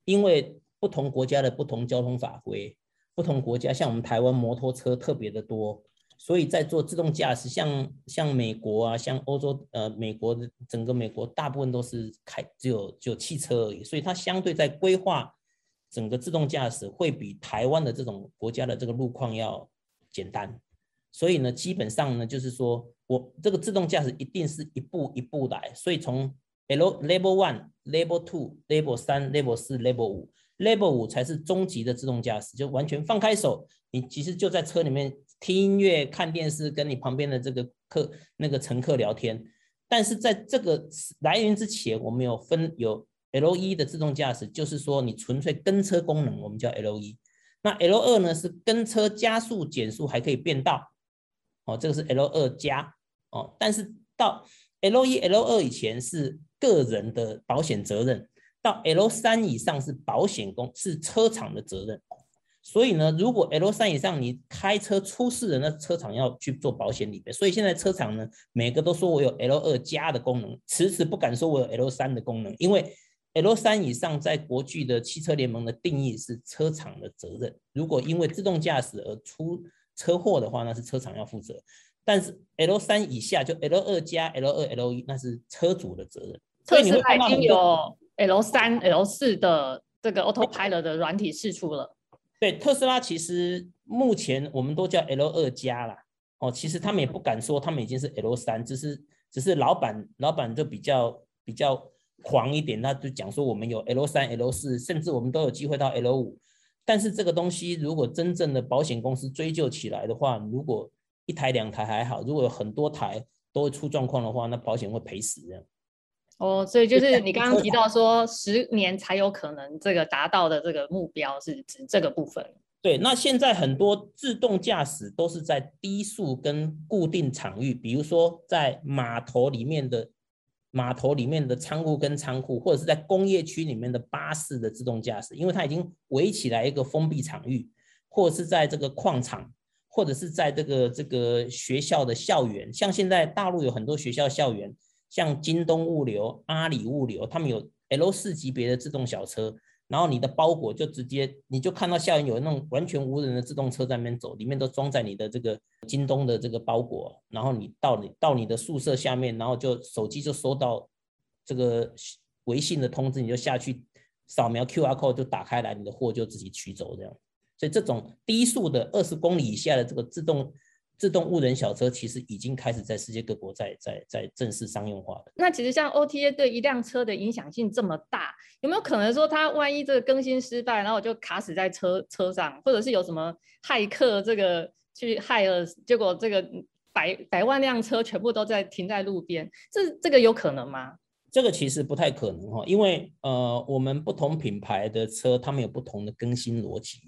因为不同国家的不同交通法规，不同国家像我们台湾摩托车特别的多。所以在做自动驾驶，像像美国啊，像欧洲，呃，美国的整个美国大部分都是开只有只有汽车而已，所以它相对在规划整个自动驾驶会比台湾的这种国家的这个路况要简单。所以呢，基本上呢，就是说我这个自动驾驶一定是一步一步来，所以从 L Level One、Level Two、Level 三、Level 四、Level 五，Level 五才是终极的自动驾驶，就完全放开手，你其实就在车里面。听音乐、看电视，跟你旁边的这个客那个乘客聊天。但是在这个来源之前，我们有分有 L 一的自动驾驶，就是说你纯粹跟车功能，我们叫 L 一。那 L 二呢是跟车加速、减速还可以变道，哦，这个是 L 二加哦。但是到 L 一、L 二以前是个人的保险责任，到 L 三以上是保险公是车厂的责任。所以呢，如果 L 三以上你开车出事了，那车厂要去做保险理赔。所以现在车厂呢，每个都说我有 L 二加的功能，迟迟不敢说我有 L 三的功能，因为 L 三以上在国际的汽车联盟的定义是车厂的责任。如果因为自动驾驶而出车祸的话，那是车厂要负责。但是 L 三以下就 L 二加、L 二、L 一，那是车主的责任。特斯拉已经有 L 三、L 四的这个 Autopilot 的软体试出了。对特斯拉，其实目前我们都叫 L 二加啦。哦，其实他们也不敢说他们已经是 L 三，只是只是老板老板就比较比较狂一点，他就讲说我们有 L 三、L 四，甚至我们都有机会到 L 五。但是这个东西如果真正的保险公司追究起来的话，如果一台两台还好，如果有很多台都会出状况的话，那保险会赔死这样。哦，所以就是你刚刚提到说十年才有可能这个达到的这个目标是指这个部分。对，那现在很多自动驾驶都是在低速跟固定场域，比如说在码头里面的码头里面的仓库跟仓库，或者是在工业区里面的巴士的自动驾驶，因为它已经围起来一个封闭场域，或者是在这个矿场，或者是在这个这个学校的校园，像现在大陆有很多学校校园。像京东物流、阿里物流，他们有 L 四级别的自动小车，然后你的包裹就直接你就看到校园有那种完全无人的自动车在那边走，里面都装在你的这个京东的这个包裹，然后你到你到你的宿舍下面，然后就手机就收到这个微信的通知，你就下去扫描 QR code 就打开来，你的货就自己取走这样。所以这种低速的二十公里以下的这个自动。自动无人小车其实已经开始在世界各国在在在正式商用化了。那其实像 OTA 对一辆车的影响性这么大，有没有可能说它万一这个更新失败，然后就卡死在车车上，或者是有什么骇客这个去害了，结果这个百百万辆车全部都在停在路边，这这个有可能吗？这个其实不太可能哈，因为呃我们不同品牌的车，他们有不同的更新逻辑。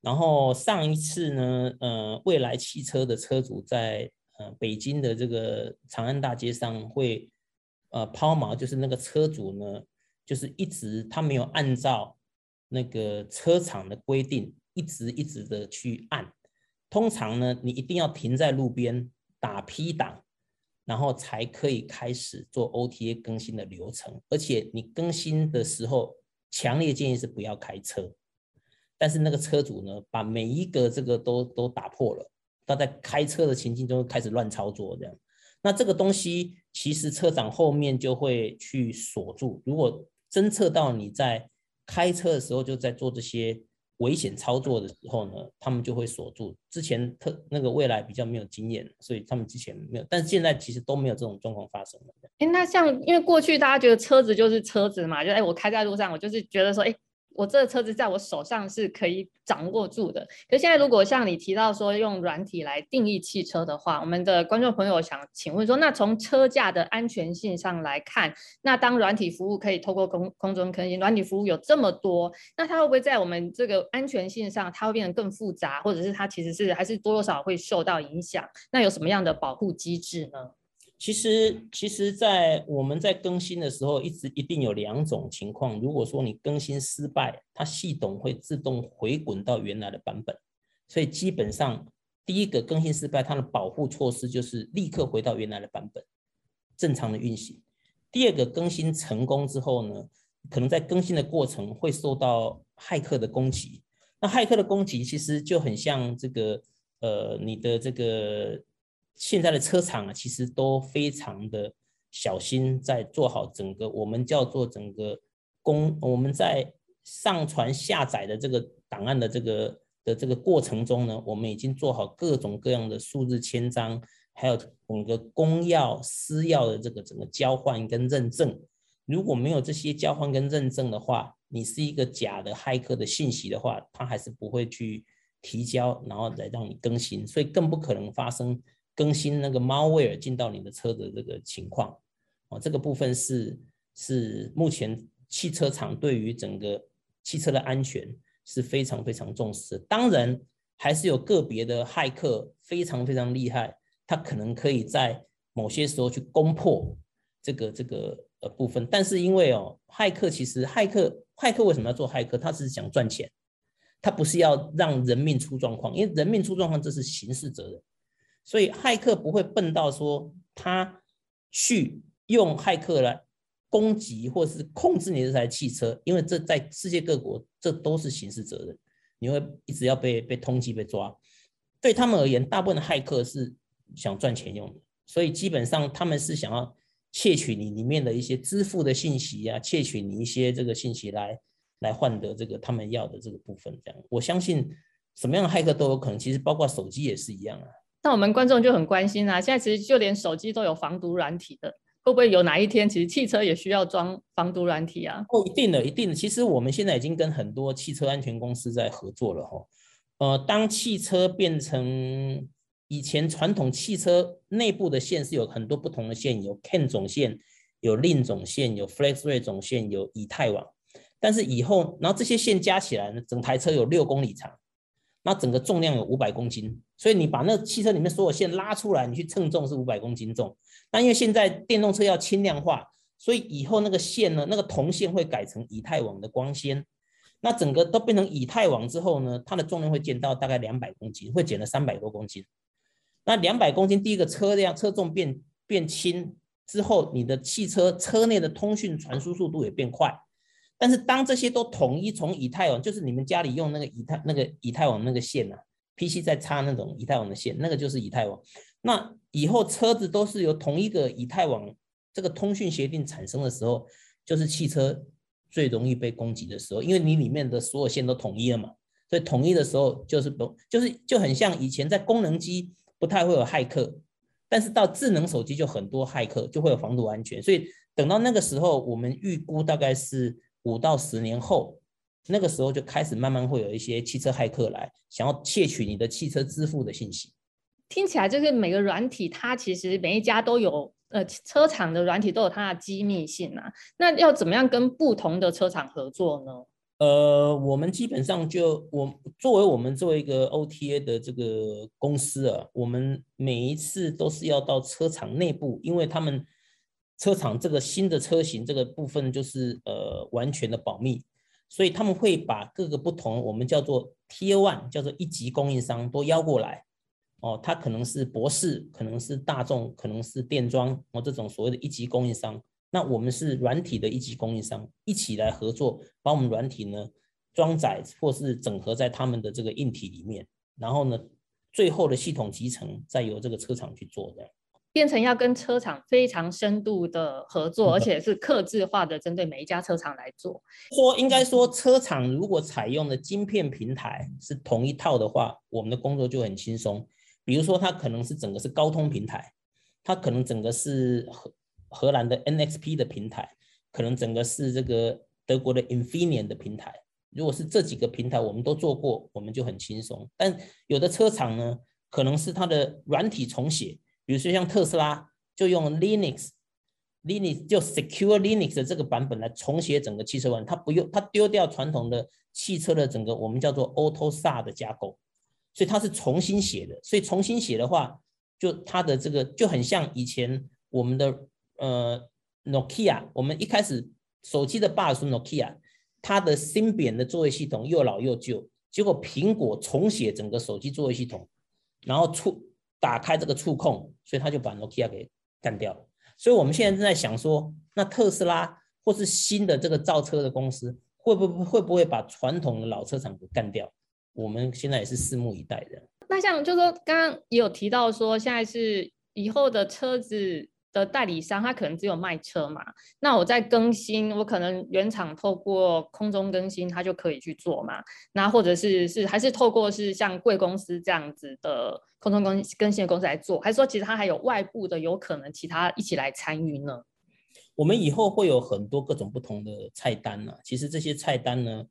然后上一次呢，呃，未来汽车的车主在呃北京的这个长安大街上会呃抛锚，就是那个车主呢，就是一直他没有按照那个车厂的规定，一直一直的去按。通常呢，你一定要停在路边打 P 档，然后才可以开始做 OTA 更新的流程。而且你更新的时候，强烈建议是不要开车。但是那个车主呢，把每一个这个都都打破了，他在开车的情境中开始乱操作，这样，那这个东西其实车长后面就会去锁住。如果侦测到你在开车的时候就在做这些危险操作的时候呢，他们就会锁住。之前特那个未来比较没有经验，所以他们之前没有，但是现在其实都没有这种状况发生了。哎，那像因为过去大家觉得车子就是车子嘛，就哎我开在路上，我就是觉得说哎。我这个车子在我手上是可以掌握住的。可现在如果像你提到说用软体来定义汽车的话，我们的观众朋友想请问说，那从车架的安全性上来看，那当软体服务可以透过空空中更新，软体服务有这么多，那它会不会在我们这个安全性上，它会变得更复杂，或者是它其实是还是多多少会受到影响？那有什么样的保护机制呢？其实，其实，在我们在更新的时候，一直一定有两种情况。如果说你更新失败，它系统会自动回滚到原来的版本。所以基本上，第一个更新失败，它的保护措施就是立刻回到原来的版本，正常的运行。第二个更新成功之后呢，可能在更新的过程会受到骇客的攻击。那骇客的攻击其实就很像这个，呃，你的这个。现在的车厂啊，其实都非常的小心，在做好整个我们叫做整个公我们在上传下载的这个档案的这个的这个过程中呢，我们已经做好各种各样的数字签章，还有整个公钥私钥的这个整个交换跟认证。如果没有这些交换跟认证的话，你是一个假的骇客的信息的话，他还是不会去提交，然后来让你更新，所以更不可能发生。更新那个 malware 进到你的车的这个情况，哦，这个部分是是目前汽车厂对于整个汽车的安全是非常非常重视。当然，还是有个别的骇客非常非常厉害，他可能可以在某些时候去攻破这个这个呃部分。但是因为哦，骇客其实骇客骇客为什么要做骇客？他只是想赚钱，他不是要让人命出状况，因为人命出状况这是刑事责任。所以骇客不会笨到说他去用骇客来攻击或是控制你这台汽车，因为这在世界各国这都是刑事责任，你会一直要被被通缉被抓。对他们而言，大部分的骇客是想赚钱用的，所以基本上他们是想要窃取你里面的一些支付的信息啊，窃取你一些这个信息来来换得这个他们要的这个部分。这样，我相信什么样的骇客都有可能，其实包括手机也是一样啊。那我们观众就很关心啊，现在其实就连手机都有防毒软体的，会不会有哪一天其实汽车也需要装防毒软体啊？哦，一定的，一定的。其实我们现在已经跟很多汽车安全公司在合作了哈。呃，当汽车变成以前传统汽车内部的线是有很多不同的线，有 CAN 总线，有 LIN 总线，有 FlexRay 总线，有以太网。但是以后，然后这些线加起来呢，整台车有六公里长。那整个重量有五百公斤，所以你把那汽车里面所有线拉出来，你去称重是五百公斤重。那因为现在电动车要轻量化，所以以后那个线呢，那个铜线会改成以太网的光纤。那整个都变成以太网之后呢，它的重量会减到大概两百公斤，会减了三百多公斤。那两百公斤，第一个车辆车重变变轻之后，你的汽车车内的通讯传输速度也变快。但是当这些都统一从以太网，就是你们家里用那个以太那个以太网那个线呐，PC 在插那种以太网的线，那个就是以太网。那以后车子都是由同一个以太网这个通讯协定产生的时候，就是汽车最容易被攻击的时候，因为你里面的所有线都统一了嘛。所以统一的时候就是不就是就很像以前在功能机不太会有骇客，但是到智能手机就很多骇客就会有防毒安全。所以等到那个时候，我们预估大概是五到十年后，那个时候就开始慢慢会有一些汽车骇客来想要窃取你的汽车支付的信息。听起来就是每个软体它其实每一家都有，呃，车厂的软体都有它的机密性啊。那要怎么样跟不同的车厂合作呢？呃，我们基本上就我作为我们作为一个 OTA 的这个公司啊，我们每一次都是要到车厂内部，因为他们车厂这个新的车型这个部分就是呃完全的保密，所以他们会把各个不同我们叫做 Tier One 叫做一级供应商都邀过来，哦，他可能是博士，可能是大众，可能是电装哦这种所谓的一级供应商。那我们是软体的一级供应商，一起来合作，把我们软体呢装载或是整合在他们的这个硬体里面，然后呢，最后的系统集成再由这个车厂去做，的变成要跟车厂非常深度的合作，而且是客制化的，针对每一家车厂来做。说应该说，车厂如果采用的晶片平台是同一套的话，我们的工作就很轻松。比如说，它可能是整个是高通平台，它可能整个是荷。荷兰的 NXP 的平台，可能整个是这个德国的 Infineon 的平台。如果是这几个平台我们都做过，我们就很轻松。但有的车厂呢，可能是它的软体重写，比如说像特斯拉就用 Linux，Linux 就 Secure Linux 的这个版本来重写整个汽车软，它不用它丢掉传统的汽车的整个我们叫做 AutoSAR 的架构，所以它是重新写的。所以重新写的话，就它的这个就很像以前我们的。呃，Nokia，我们一开始手机的爸是 Nokia，它的新扁的作业系统又老又旧，结果苹果重写整个手机作业系统，然后出打开这个触控，所以他就把 Nokia 给干掉了。所以我们现在正在想说，那特斯拉或是新的这个造车的公司，会不会不会把传统的老车厂给干掉？我们现在也是拭目以待的。那像就是说刚刚也有提到说，现在是以后的车子。的代理商，他可能只有卖车嘛，那我在更新，我可能原厂透过空中更新，他就可以去做嘛。那或者是是还是透过是像贵公司这样子的空中更更新的公司来做，还是说其实他还有外部的有可能其他一起来参与呢？我们以后会有很多各种不同的菜单呢。其实这些菜单呢，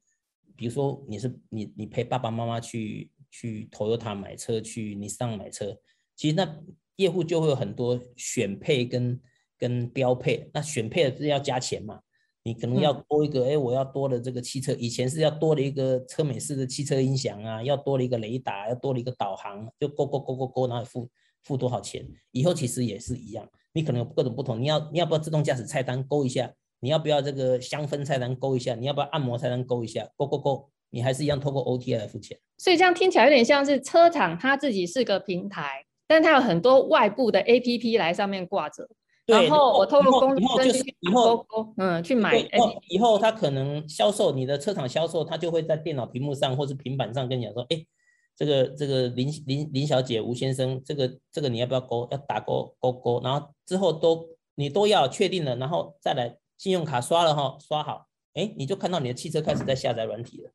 比如说你是你你陪爸爸妈妈去去 Toyota 买车，去你上买车，其实那。业户就会有很多选配跟跟标配，那选配的是要加钱嘛？你可能要多一个，哎，我要多的这个汽车，以前是要多了一个车美式的汽车音响啊，要多了一个雷达，要多了一个导航，就勾勾勾勾勾，然后付付多少钱？以后其实也是一样，你可能有各种不同，你要你要不要自动驾驶菜单勾一下？你要不要这个香氛菜单勾一下？你要不要按摩菜单勾一下？勾勾勾，你还是一样透过 OTA 来付钱。所以这样听起来有点像是车厂它自己是个平台。但它有很多外部的 A P P 来上面挂着，然后我透过公司就是以后嗯去买，以后他可能销售你的车厂销售，他就会在电脑屏幕上或是平板上跟你讲说，哎，这个这个林林林小姐吴先生，这个这个你要不要勾？要打勾勾勾，然后之后都你都要确定了，然后再来信用卡刷了哈，刷好，哎，你就看到你的汽车开始在下载软体了。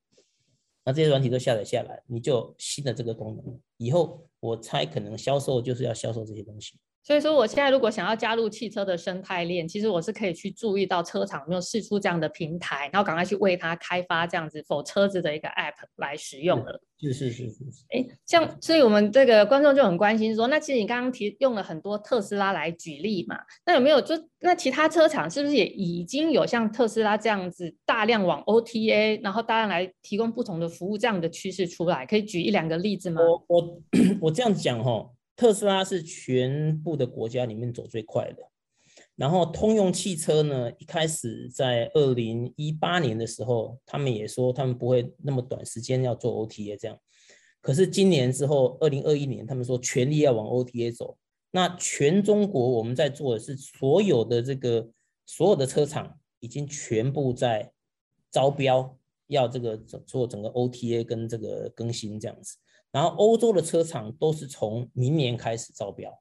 那这些软体都下载下来，你就新的这个功能，以后我猜可能销售就是要销售这些东西。所以说，我现在如果想要加入汽车的生态链，其实我是可以去注意到车厂有没有试出这样的平台，然后赶快去为它开发这样子否车子的一个 App 来使用了。是是是是。哎，像所以我们这个观众就很关心说，那其实你刚刚提用了很多特斯拉来举例嘛，那有没有就那其他车厂是不是也已经有像特斯拉这样子大量往 OTA，然后大量来提供不同的服务这样的趋势出来？可以举一两个例子吗？我我 我这样讲哈。特斯拉是全部的国家里面走最快的，然后通用汽车呢，一开始在二零一八年的时候，他们也说他们不会那么短时间要做 OTA 这样，可是今年之后，二零二一年他们说全力要往 OTA 走，那全中国我们在做的是所有的这个所有的车厂已经全部在招标，要这个做整个 OTA 跟这个更新这样子。然后欧洲的车厂都是从明年开始招标，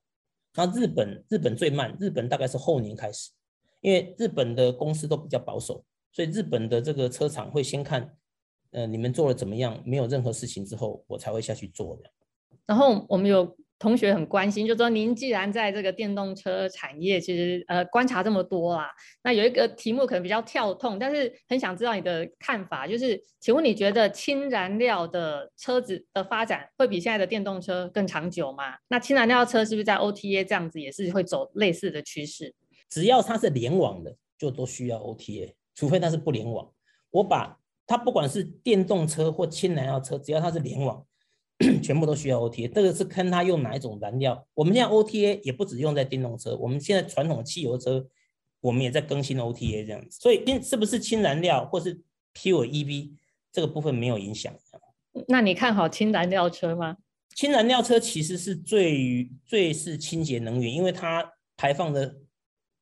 那日本日本最慢，日本大概是后年开始，因为日本的公司都比较保守，所以日本的这个车厂会先看，呃，你们做了怎么样，没有任何事情之后，我才会下去做的。然后我们有。同学很关心，就说您既然在这个电动车产业，其实呃观察这么多啦，那有一个题目可能比较跳痛，但是很想知道你的看法，就是请问你觉得氢燃料的车子的发展会比现在的电动车更长久吗？那氢燃料车是不是在 OTA 这样子也是会走类似的趋势？只要它是联网的，就都需要 OTA，除非它是不联网。我把它不管是电动车或氢燃料车，只要它是联网。全部都需要 OTA，这个是看它用哪一种燃料。我们现在 OTA 也不只用在电动车，我们现在传统汽油车，我们也在更新 OTA 这样子。所以，是不是氢燃料或是 Pure EV 这个部分没有影响？那你看好氢燃料车吗？氢燃料车其实是最最是清洁能源，因为它排放的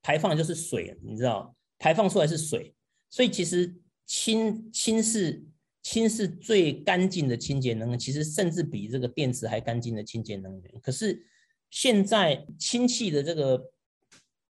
排放就是水，你知道，排放出来是水，所以其实氢氢是。氢是最干净的清洁能源，其实甚至比这个电池还干净的清洁能源。可是现在氢气的这个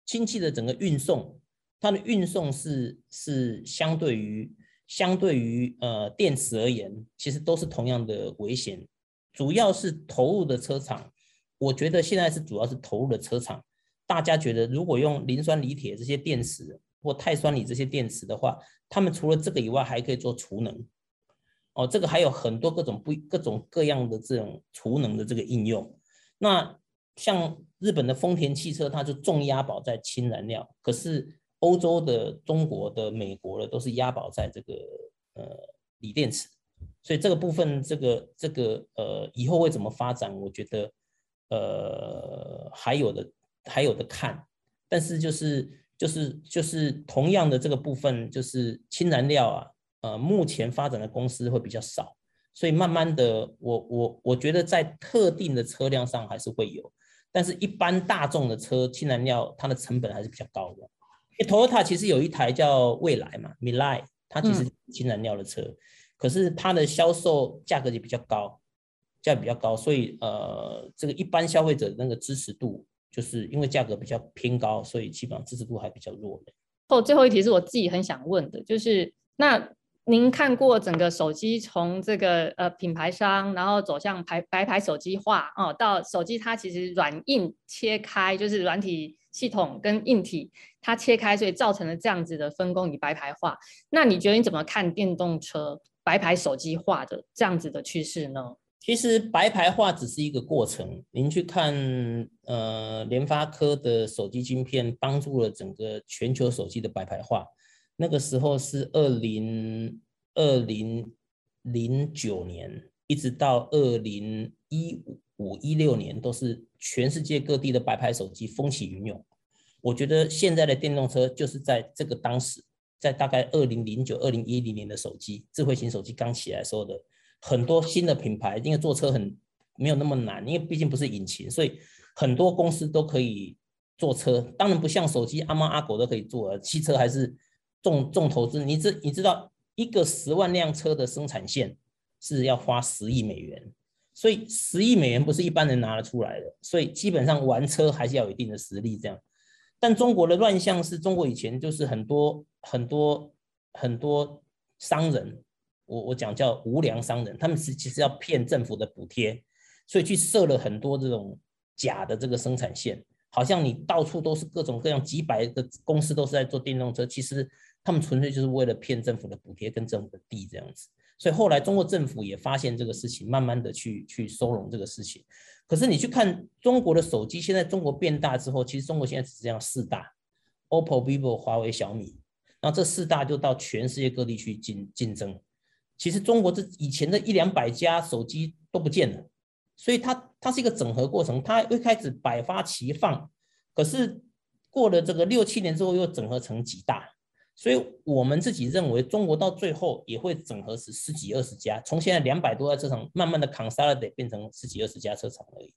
氢气的整个运送，它的运送是是相对于相对于呃电池而言，其实都是同样的危险。主要是投入的车厂，我觉得现在是主要是投入的车厂，大家觉得如果用磷酸锂铁这些电池或钛酸锂这些电池的话，他们除了这个以外，还可以做储能。哦，这个还有很多各种不各种各样的这种储能的这个应用。那像日本的丰田汽车，它就重押宝在氢燃料；可是欧洲的、中国的、美国的都是押宝在这个呃锂电池。所以这个部分，这个这个呃以后会怎么发展？我觉得呃还有的还有的看。但是就是就是就是同样的这个部分，就是氢燃料啊。呃，目前发展的公司会比较少，所以慢慢的，我我我觉得在特定的车辆上还是会有，但是一般大众的车，氢燃料它的成本还是比较高的。因为 Toyota 其实有一台叫未来嘛，Mirai，它其实氢燃料的车，可是它的销售价格也比较高，价格比较高，所以呃，这个一般消费者的那个支持度，就是因为价格比较偏高，所以基本上支持度还比较弱的。哦，最后一题是我自己很想问的，就是那。您看过整个手机从这个呃品牌商，然后走向白白牌手机化哦，到手机它其实软硬切开，就是软体系统跟硬体它切开，所以造成了这样子的分工与白牌化。那你觉得你怎么看电动车白牌手机化的这样子的趋势呢？其实白牌化只是一个过程。您去看呃联发科的手机晶片，帮助了整个全球手机的白牌化。那个时候是二零二零零九年，一直到二零一五一六年，都是全世界各地的白牌手机风起云涌。我觉得现在的电动车就是在这个当时，在大概二零零九、二零一零年的手机，智慧型手机刚起来时候的很多新的品牌，因为坐车很没有那么难，因为毕竟不是引擎，所以很多公司都可以坐车。当然不像手机阿猫阿狗都可以坐，汽车还是。重重投资，你知你知道一个十万辆车的生产线是要花十亿美元，所以十亿美元不是一般人拿得出来的，所以基本上玩车还是要有一定的实力这样。但中国的乱象是中国以前就是很多很多很多商人，我我讲叫无良商人，他们是其实要骗政府的补贴，所以去设了很多这种假的这个生产线，好像你到处都是各种各样几百个公司都是在做电动车，其实。他们纯粹就是为了骗政府的补贴跟政府的地这样子，所以后来中国政府也发现这个事情，慢慢的去去收拢这个事情。可是你去看中国的手机，现在中国变大之后，其实中国现在只剩下四大：OPPO、vivo、华为、小米。然后这四大就到全世界各地去竞竞争。其实中国这以前的一两百家手机都不见了，所以它它是一个整合过程。它一开始百花齐放，可是过了这个六七年之后，又整合成几大。所以我们自己认为，中国到最后也会整合十十几二十家，从现在两百多家车厂，慢慢的 consolidate 变成十几二十家车厂而已。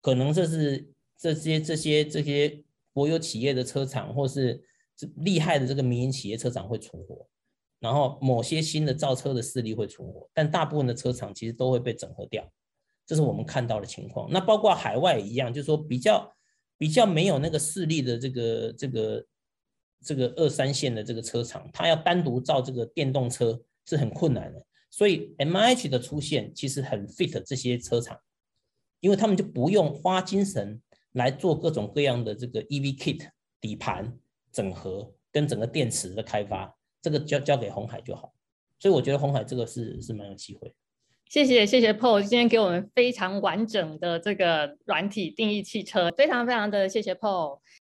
可能这是这些这些这些国有企业的车厂，或是厉害的这个民营企业车厂会存活。然后某些新的造车的势力会存活，但大部分的车厂其实都会被整合掉，这是我们看到的情况。那包括海外一样，就是说比较比较没有那个势力的这个这个这个二三线的这个车厂，它要单独造这个电动车是很困难的。所以 M I H 的出现其实很 fit 这些车厂，因为他们就不用花精神来做各种各样的这个 E V kit 底盘整合跟整个电池的开发。这个交交给红海就好，所以我觉得红海这个是是蛮有机会。谢谢谢谢 Paul 今天给我们非常完整的这个软体定义汽车，非常非常的谢谢 Paul。